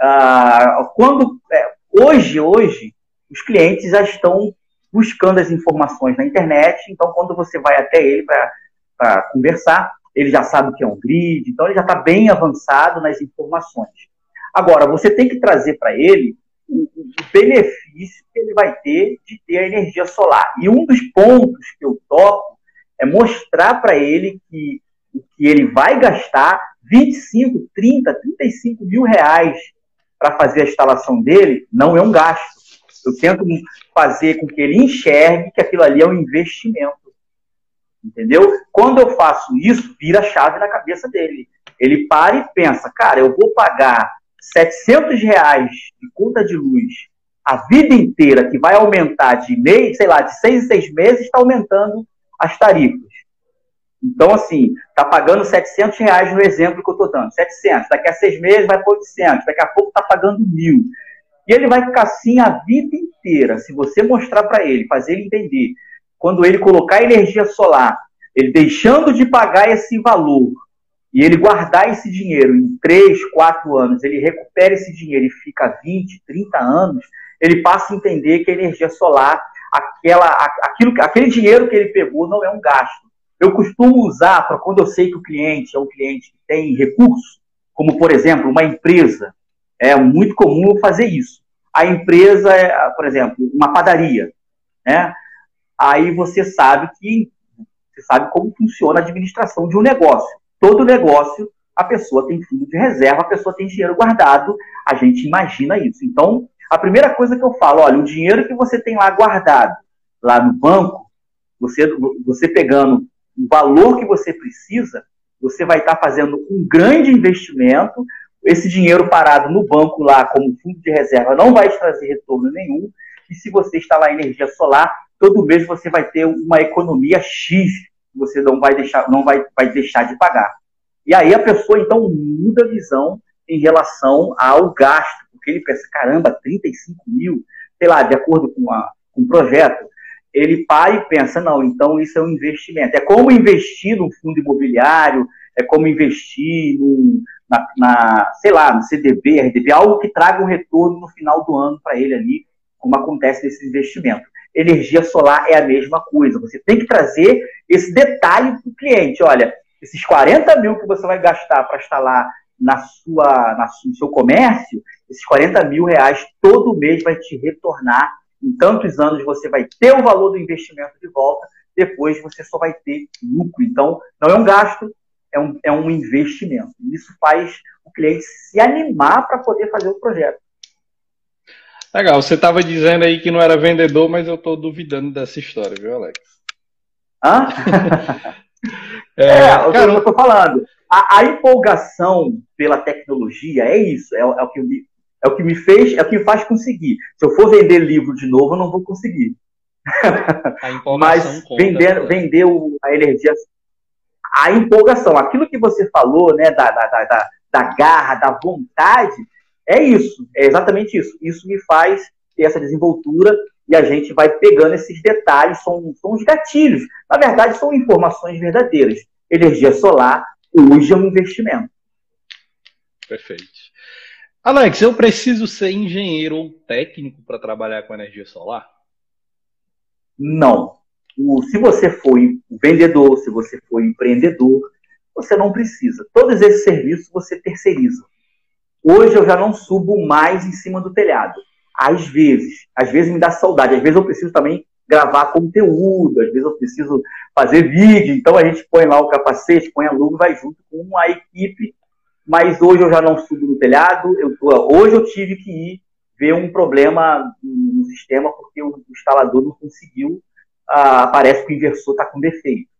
B: Ah, quando é, hoje, hoje, os clientes já estão buscando as informações na internet. Então, quando você vai até ele para conversar, ele já sabe o que é um grid. Então, ele já está bem avançado nas informações. Agora, você tem que trazer para ele o, o, benefício que ele vai ter de ter a energia solar. E um dos pontos que eu toco é mostrar para ele que o que ele vai gastar 25, 30, 35 mil reais para fazer a instalação dele não é um gasto. Eu tento fazer com que ele enxergue que aquilo ali é um investimento. Entendeu? Quando eu faço isso, vira a chave na cabeça dele. Ele para e pensa, cara, eu vou pagar 700 reais de conta de luz a vida inteira, que vai aumentar de mês, sei lá, de seis em seis meses, está aumentando as tarifas. Então, assim, está pagando 700 reais no exemplo que eu estou dando. 700. Daqui a seis meses vai para 800. Daqui a pouco está pagando mil. E ele vai ficar assim a vida inteira. Se você mostrar para ele, fazer ele entender, quando ele colocar energia solar, ele deixando de pagar esse valor e ele guardar esse dinheiro em 3, 4 anos, ele recupera esse dinheiro e fica 20, 30 anos, ele passa a entender que a energia solar, aquela, aquilo, aquele dinheiro que ele pegou não é um gasto eu costumo usar para quando eu sei que o cliente é um cliente que tem recursos, como por exemplo uma empresa. É muito comum fazer isso. A empresa é, por exemplo, uma padaria, né? Aí você sabe que você sabe como funciona a administração de um negócio. Todo negócio, a pessoa tem fundo de reserva, a pessoa tem dinheiro guardado, a gente imagina isso. Então, a primeira coisa que eu falo, olha, o dinheiro que você tem lá guardado, lá no banco, você, você pegando o valor que você precisa, você vai estar fazendo um grande investimento. Esse dinheiro parado no banco lá, como fundo de reserva, não vai te trazer retorno nenhum. E se você instalar energia solar, todo mês você vai ter uma economia X você não vai deixar, não vai, vai deixar de pagar. E aí a pessoa então muda a visão em relação ao gasto, porque ele pensa, caramba, 35 mil, sei lá, de acordo com, a, com o projeto, ele para e pensa, não, então isso é um investimento. É como investir num fundo imobiliário, é como investir num, na, na, sei lá, no CDB, RDB, algo que traga um retorno no final do ano para ele ali, como acontece nesse investimento. Energia solar é a mesma coisa. Você tem que trazer esse detalhe para o cliente. Olha, esses 40 mil que você vai gastar para instalar na sua, na, no seu comércio, esses 40 mil reais todo mês vai te retornar em tantos anos você vai ter o valor do investimento de volta, depois você só vai ter lucro. Então, não é um gasto, é um, é um investimento. Isso faz o cliente se animar para poder fazer o projeto.
A: Legal, você estava dizendo aí que não era vendedor, mas eu estou duvidando dessa história, viu, Alex?
B: Hã? é, é o que eu estou falando. A, a, empolgação pela tecnologia é isso, é, é o que eu, é o que me fez, é o que me faz conseguir. Se eu for vender livro de novo, eu não vou conseguir. Mas vender, né? vender o, a energia, a empolgação, aquilo que você falou, né, da, da, da, da garra, da vontade, é isso, é exatamente isso. Isso me faz ter essa desenvoltura e a gente vai pegando esses detalhes, são, são os gatilhos. Na verdade, são informações verdadeiras. Energia solar hoje é um investimento.
A: Perfeito. Alex, eu preciso ser engenheiro ou técnico para trabalhar com energia solar?
B: Não. O, se você for vendedor, se você for empreendedor, você não precisa. Todos esses serviços você terceiriza. Hoje eu já não subo mais em cima do telhado. Às vezes, às vezes me dá saudade, às vezes eu preciso também gravar conteúdo, às vezes eu preciso fazer vídeo, então a gente põe lá o capacete, põe a luva e vai junto com a equipe, mas hoje eu já não subo no telhado, eu tô, hoje eu tive que ir ver um problema no sistema porque o instalador não conseguiu, ah, parece que o inversor está com defeito.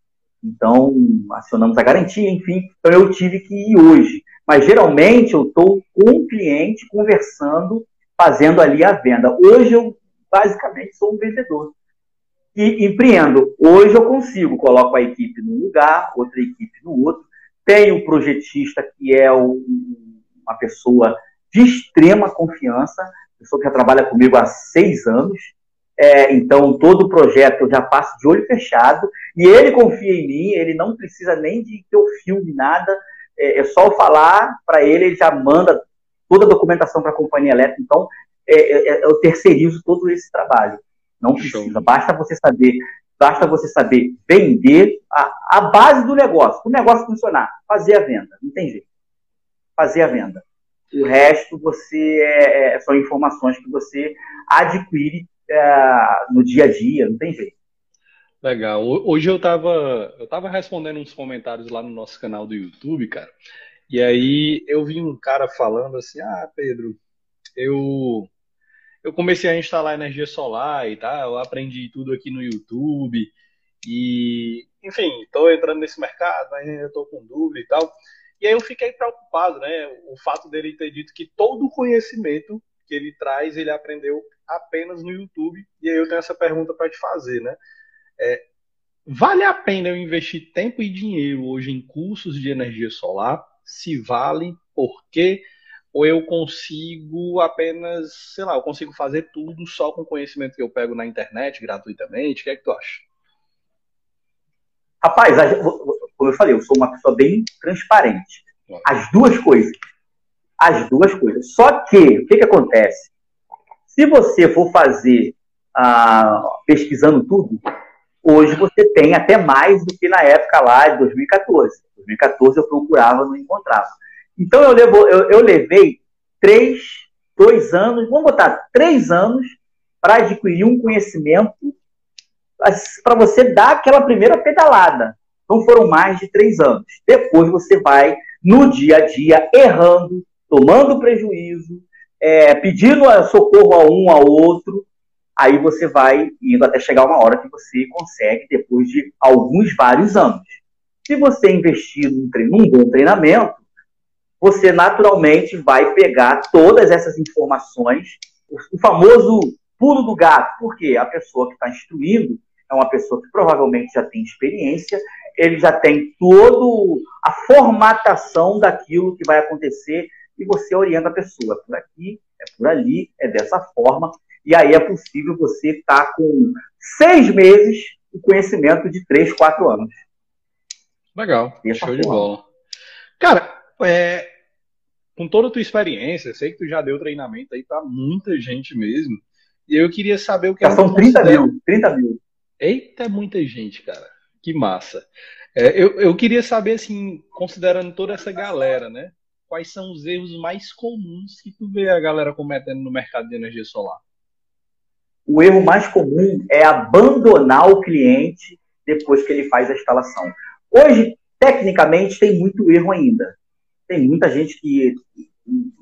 B: Então, acionamos a garantia, enfim, então eu tive que ir hoje. Mas geralmente eu estou com o cliente conversando, fazendo ali a venda. Hoje eu basicamente sou um vendedor e empreendo. Hoje eu consigo, coloco a equipe num lugar, outra equipe no outro. Tenho um projetista que é um, uma pessoa de extrema confiança, pessoa que já trabalha comigo há seis anos. É, então, todo o projeto eu já passo de olho fechado e ele confia em mim, ele não precisa nem de que eu filme nada, é, é só eu falar para ele, ele já manda toda a documentação para a companhia elétrica. Então, é, é, eu terceirizo todo esse trabalho. Não precisa. Basta você saber, basta você saber vender a, a base do negócio. O negócio funcionar, fazer a venda. Não tem jeito. Fazer a venda. O resto você é, é são informações que você adquire é, no dia a dia, não tem jeito.
A: Legal. Hoje eu estava eu tava respondendo uns comentários lá no nosso canal do YouTube, cara. E aí eu vi um cara falando assim: "Ah, Pedro, eu eu comecei a instalar energia solar e tal, eu aprendi tudo aqui no YouTube e, enfim, estou entrando nesse mercado, ainda estou com dúvida e tal. E aí eu fiquei preocupado, né? O fato dele ter dito que todo o conhecimento que ele traz, ele aprendeu apenas no YouTube. E aí eu tenho essa pergunta para te fazer, né? É, vale a pena eu investir tempo e dinheiro hoje em cursos de energia solar? Se vale, por quê? ou eu consigo apenas, sei lá, eu consigo fazer tudo só com o conhecimento que eu pego na internet gratuitamente? O que é que tu acha?
B: Rapaz, como eu falei, eu sou uma pessoa bem transparente. As duas coisas. As duas coisas. Só que, o que, que acontece? Se você for fazer ah, pesquisando tudo, hoje você tem até mais do que na época lá de 2014. 2014 eu procurava, não encontrava. Então eu, levo, eu, eu levei três, dois anos, vamos botar três anos para adquirir um conhecimento para você dar aquela primeira pedalada. Não foram mais de três anos. Depois você vai no dia a dia errando, tomando prejuízo, é, pedindo socorro a um ao outro. Aí você vai indo até chegar uma hora que você consegue depois de alguns vários anos. Se você investir num, num bom treinamento, você naturalmente vai pegar todas essas informações, o famoso pulo do gato, porque a pessoa que está instruindo é uma pessoa que provavelmente já tem experiência, ele já tem toda a formatação daquilo que vai acontecer e você orienta a pessoa. É por aqui, é por ali, é dessa forma. E aí é possível você estar tá com seis meses o conhecimento de três, quatro anos.
A: Legal, show forma. de bola. Cara, é, com toda a tua experiência, sei que tu já deu treinamento aí para muita gente mesmo. E eu queria saber o que.
B: Já são 30 mil, 30 mil.
A: Eita, muita gente, cara. Que massa. É, eu, eu queria saber, assim, considerando toda essa galera, né? Quais são os erros mais comuns que tu vê a galera cometendo no mercado de energia solar?
B: O erro mais comum é abandonar o cliente depois que ele faz a instalação. Hoje, tecnicamente, tem muito erro ainda. Tem muita gente que,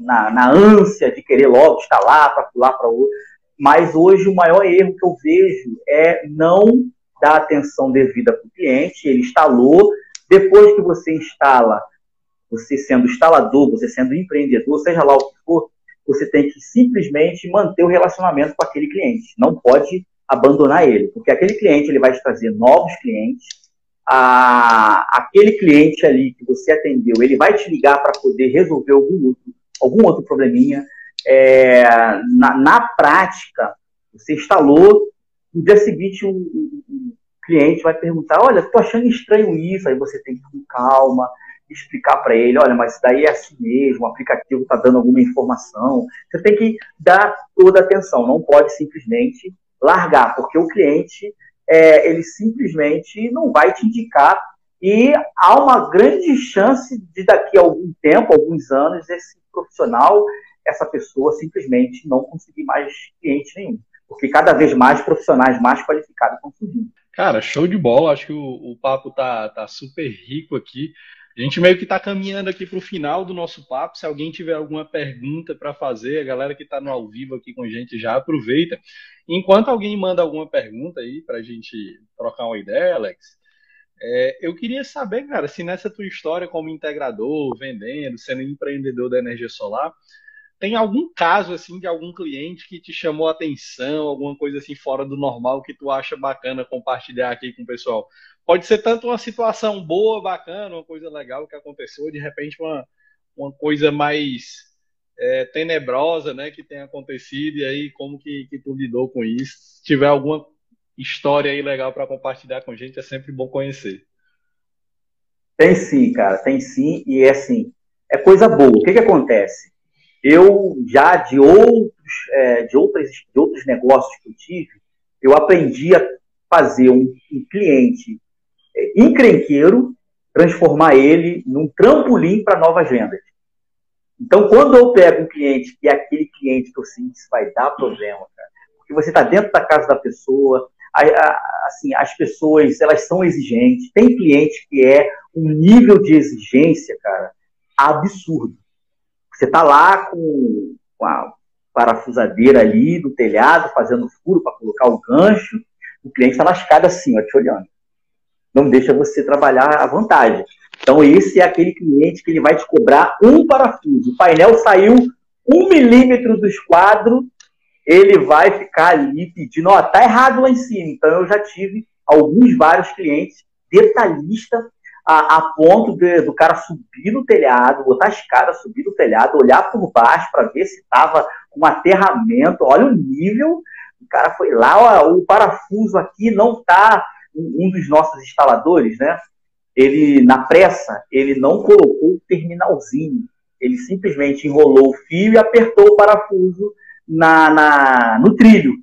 B: na, na ânsia de querer logo instalar para pular para outro, mas hoje o maior erro que eu vejo é não dar atenção devida para o cliente. Ele instalou, depois que você instala, você sendo instalador, você sendo empreendedor, seja lá o que for, você tem que simplesmente manter o relacionamento com aquele cliente. Não pode abandonar ele, porque aquele cliente ele vai te trazer novos clientes, a, aquele cliente ali que você atendeu, ele vai te ligar para poder resolver algum outro, algum outro probleminha. É, na, na, prática, você instalou, no dia seguinte o, o, o cliente vai perguntar, olha, estou achando estranho isso, aí você tem que ir com calma, explicar para ele, olha, mas isso daí é assim mesmo, o aplicativo está dando alguma informação. Você tem que dar toda a atenção, não pode simplesmente largar, porque o cliente é, ele simplesmente não vai te indicar e há uma grande chance de daqui a algum tempo, alguns anos, esse profissional, essa pessoa simplesmente não conseguir mais cliente nenhum. Porque cada vez mais profissionais mais qualificados estão surgindo.
A: Cara, show de bola. Acho que o, o papo tá, tá super rico aqui. A gente meio que está caminhando aqui para o final do nosso papo. Se alguém tiver alguma pergunta para fazer, a galera que está no ao vivo aqui com a gente já aproveita. Enquanto alguém manda alguma pergunta aí para a gente trocar uma ideia, Alex, é, eu queria saber, cara, se nessa tua história como integrador, vendendo, sendo empreendedor da energia solar, tem algum caso assim de algum cliente que te chamou a atenção, alguma coisa assim fora do normal que tu acha bacana compartilhar aqui com o pessoal? Pode ser tanto uma situação boa, bacana, uma coisa legal que aconteceu, de repente uma, uma coisa mais é, tenebrosa, né, que tem acontecido e aí como que, que tu lidou com isso? Se tiver alguma história aí legal para compartilhar com a gente, é sempre bom conhecer.
B: Tem sim, cara, tem sim, e é assim, é coisa boa. O que que acontece? Eu já de outros, é, de, outras, de outros negócios que eu tive, eu aprendi a fazer um, um cliente é, encrenqueiro, transformar ele num trampolim para novas vendas. Então, quando eu pego um cliente que é aquele cliente que eu sinto que vai dar problema, cara, porque você está dentro da casa da pessoa, a, a, assim, as pessoas elas são exigentes. Tem cliente que é um nível de exigência, cara, absurdo. Você está lá com, a parafusadeira ali do telhado, fazendo furo para colocar o gancho, o cliente está na escada assim, ó, te olhando. Não deixa você trabalhar à vontade. Então, esse é aquele cliente que ele vai te cobrar um parafuso. O painel saiu um milímetro do esquadro, ele vai ficar ali pedindo, ó, tá errado lá em cima. Então, eu já tive alguns, vários clientes detalhistas a, a ponto de, do cara subir no telhado, botar a escada, subir no telhado, olhar por baixo para ver se estava com aterramento. Olha o nível. O cara foi lá, ó, o parafuso aqui não está. Um dos nossos instaladores, né? Ele, na pressa, ele não colocou o terminalzinho. Ele simplesmente enrolou o fio e apertou o parafuso na, na no trilho.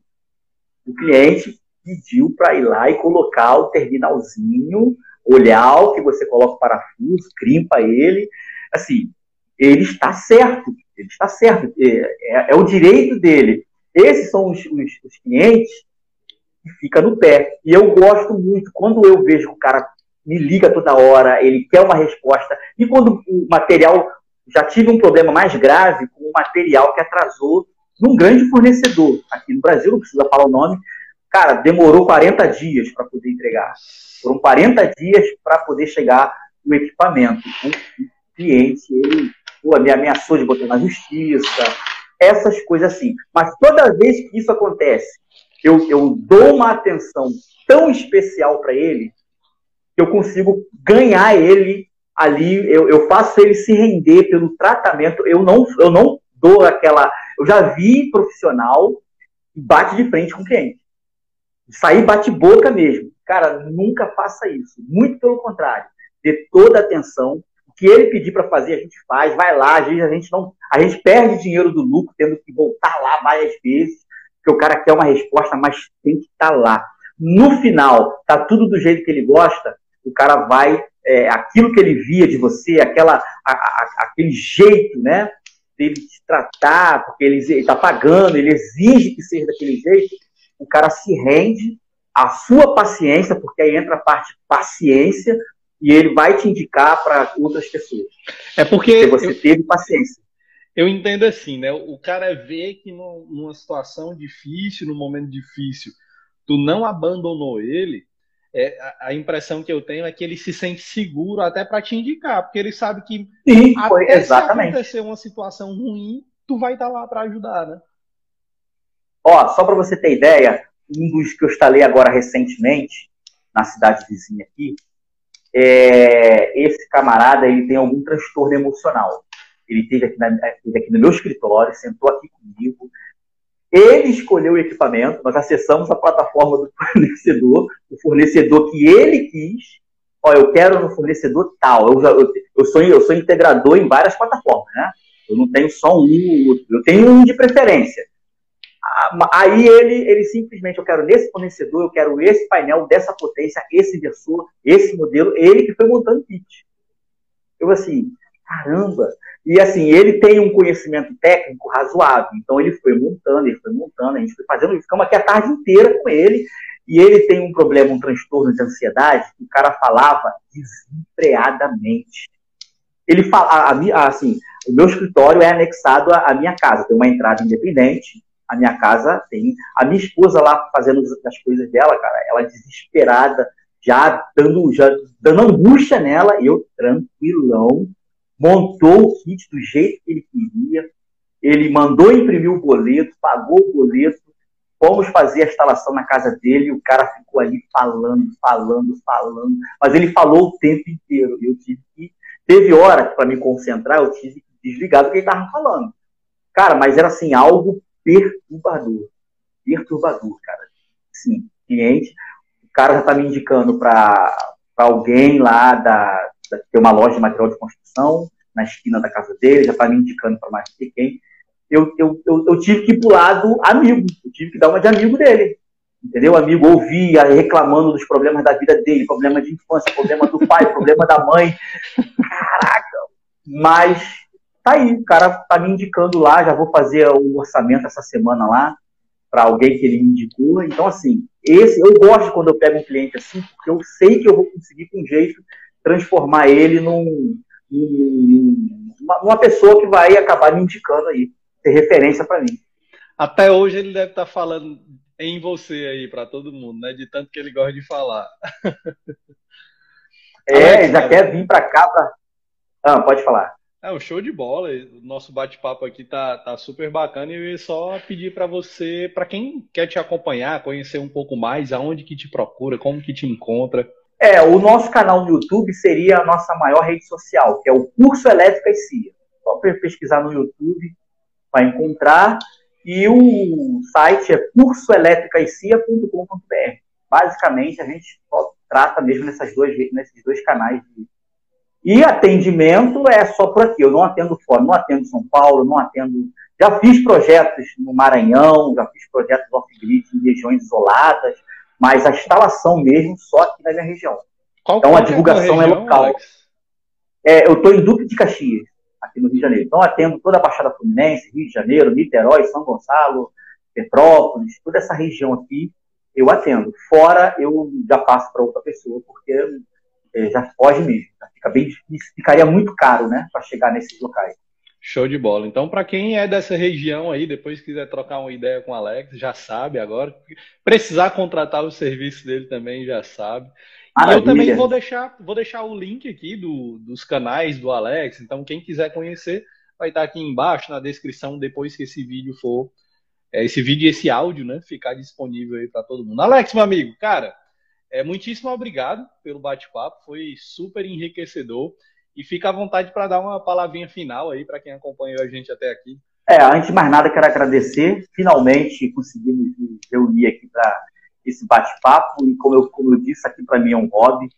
B: O cliente pediu para ir lá e colocar o terminalzinho olhar que você coloca o parafuso, crimpa ele. Assim, ele está certo, ele está certo, é, é, é o direito dele. Esses são os, os, os clientes que fica no pé. E eu gosto muito, quando eu vejo o cara me liga toda hora, ele quer uma resposta, e quando o material, já tive um problema mais grave com o material que atrasou num grande fornecedor, aqui no Brasil, não precisa falar o nome, cara, demorou 40 dias para poder entregar. Foram 40 dias para poder chegar o equipamento. O cliente, ele pô, me ameaçou de botar na justiça, essas coisas assim. Mas toda vez que isso acontece, eu, eu dou uma atenção tão especial para ele, que eu consigo ganhar ele ali, eu, eu faço ele se render pelo tratamento, eu não, eu não dou aquela. Eu já vi profissional bate de frente com o cliente. Sair bate-boca mesmo. Cara, nunca faça isso. Muito pelo contrário. Dê toda a atenção. O que ele pedir para fazer, a gente faz. Vai lá. Às vezes a gente não. A gente perde dinheiro do lucro, tendo que voltar lá várias vezes. Porque o cara quer uma resposta, mas tem que estar tá lá. No final, tá tudo do jeito que ele gosta. O cara vai. É, aquilo que ele via de você, aquela, a, a, aquele jeito, né? Dele te tratar, porque ele está pagando, ele exige que seja daquele jeito. O cara se rende a sua paciência, porque aí entra a parte paciência, e ele vai te indicar para outras pessoas.
A: É porque, porque
B: você eu, teve paciência.
A: Eu entendo assim, né? O cara vê que numa situação difícil, num momento difícil, tu não abandonou ele. É, a, a, impressão que eu tenho é que ele se sente seguro até para te indicar, porque ele sabe que
B: Sim, foi, até exatamente.
A: se acontecer uma situação ruim, tu vai estar tá lá para ajudar, né?
B: Ó, só para você ter ideia, um dos que eu instalei agora recentemente, na cidade vizinha aqui, é, esse camarada ele tem algum transtorno emocional. Ele esteve aqui, na, esteve aqui no meu escritório, sentou aqui comigo. Ele escolheu o equipamento, nós acessamos a plataforma do fornecedor, o fornecedor que ele quis. Ó, eu quero no fornecedor tal. Eu, já, eu, eu, sou, eu sou integrador em várias plataformas, né? Eu não tenho só um, eu tenho um de preferência Aí ele, ele simplesmente, eu quero nesse fornecedor, eu quero esse painel dessa potência, esse inversor, esse modelo, ele que foi montando kit. Eu assim, caramba! E assim, ele tem um conhecimento técnico razoável, então ele foi montando, ele foi montando, a gente foi fazendo, ficamos aqui a tarde inteira com ele, e ele tem um problema, um transtorno de ansiedade, que o cara falava desempregadamente. Ele fala, assim, o meu escritório é anexado à minha casa, tem uma entrada independente, a minha casa tem. A minha esposa lá fazendo as coisas dela, cara, ela desesperada, já dando, já dando angústia nela, eu tranquilão, montou o kit do jeito que ele queria, ele mandou imprimir o boleto, pagou o boleto, fomos fazer a instalação na casa dele, e o cara ficou ali falando, falando, falando, mas ele falou o tempo inteiro, eu tive que, teve hora para me concentrar, eu tive que desligar do que ele estava falando. Cara, mas era assim, algo perturbador. Perturbador, cara. Sim, cliente, o cara já está me indicando para alguém lá da, da, tem uma loja de material de construção na esquina da casa dele, já está me indicando para mais que quem. Eu, eu, eu, eu, tive que ir pro lado amigo, eu tive que dar uma de amigo dele. Entendeu? Amigo ouvia reclamando dos problemas da vida dele, problema de infância, problema do pai, problema da mãe. Caraca! Mas tá aí, o cara tá me indicando lá, já vou fazer o orçamento essa semana lá para alguém que ele me indicou. Então, assim, esse eu gosto quando eu pego um cliente assim, porque eu sei que eu vou conseguir com jeito transformar ele num, num uma, uma, pessoa que vai acabar me indicando aí, ter referência para mim.
A: Até hoje ele deve estar tá falando em você aí para todo mundo, né? De tanto que ele gosta de falar.
B: é, Alex, já quer vir para cá para. Ah, pode falar.
A: É, um show de bola. O nosso bate-papo aqui tá, tá super bacana e eu só pedir para você, para quem quer te acompanhar, conhecer um pouco mais, aonde que te procura, como que te encontra.
B: É, o nosso canal no YouTube seria a nossa maior rede social, que é o Curso Elétrica e CIA. Só pesquisar no YouTube vai encontrar. E o site é cursoelétricaicia.com.br. Basicamente, a gente só trata mesmo nessas duas, nesses dois canais de e atendimento é só por aqui. Eu não atendo fora, não atendo São Paulo, não atendo. Já fiz projetos no Maranhão, já fiz projetos off-grid em regiões isoladas, mas a instalação mesmo só aqui na minha região. Qual, então a é divulgação é, região, é local. É, eu estou em Duque de Caxias, aqui no Rio de Janeiro. Então atendo toda a Baixada Fluminense, Rio de Janeiro, Niterói, São Gonçalo, Petrópolis, toda essa região aqui eu atendo. Fora eu já passo para outra pessoa, porque já foge mesmo. Já fica bem difícil, ficaria muito caro, né, para chegar nesses locais.
A: Show de bola. Então, para quem é dessa região aí, depois quiser trocar uma ideia com o Alex, já sabe agora. Precisar contratar o serviço dele também, já sabe. Eu também vou deixar, vou deixar o link aqui do, dos canais do Alex. Então, quem quiser conhecer, vai estar aqui embaixo na descrição depois que esse vídeo for, é, esse vídeo e esse áudio, né, ficar disponível aí para todo mundo. Alex, meu amigo, cara, é, muitíssimo obrigado pelo bate-papo, foi super enriquecedor. E fica à vontade para dar uma palavrinha final aí para quem acompanhou a gente até aqui.
B: É, antes de mais nada, quero agradecer. Finalmente conseguimos nos reunir aqui para esse bate-papo. E como eu, como eu disse, aqui para mim é um hobby.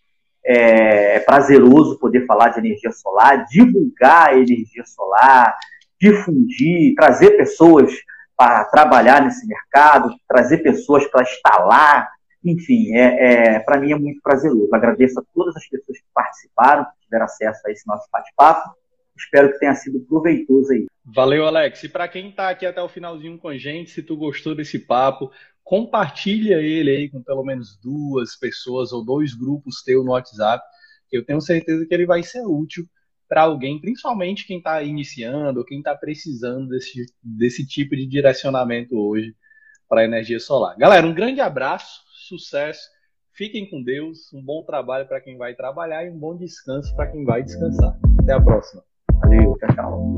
B: É, é prazeroso poder falar de energia solar, divulgar a energia solar, difundir, trazer pessoas para trabalhar nesse mercado, trazer pessoas para instalar, enfim, é, é para mim é muito prazeroso. Agradeço a todas as pessoas que participaram, que tiveram acesso a esse nosso bate-papo. Espero que tenha sido proveitoso aí.
A: Valeu, Alex. E para quem está aqui até o finalzinho com a gente, se tu gostou desse papo, compartilha ele aí com pelo menos duas pessoas ou dois grupos teu no WhatsApp. Eu tenho certeza que ele vai ser útil para alguém, principalmente quem está iniciando ou quem está precisando desse, desse tipo de direcionamento hoje para a energia solar. Galera, um grande abraço sucesso, fiquem com Deus, um bom trabalho para quem vai trabalhar e um bom descanso para quem vai descansar. Até a próxima.
B: Valeu, tchau, tchau.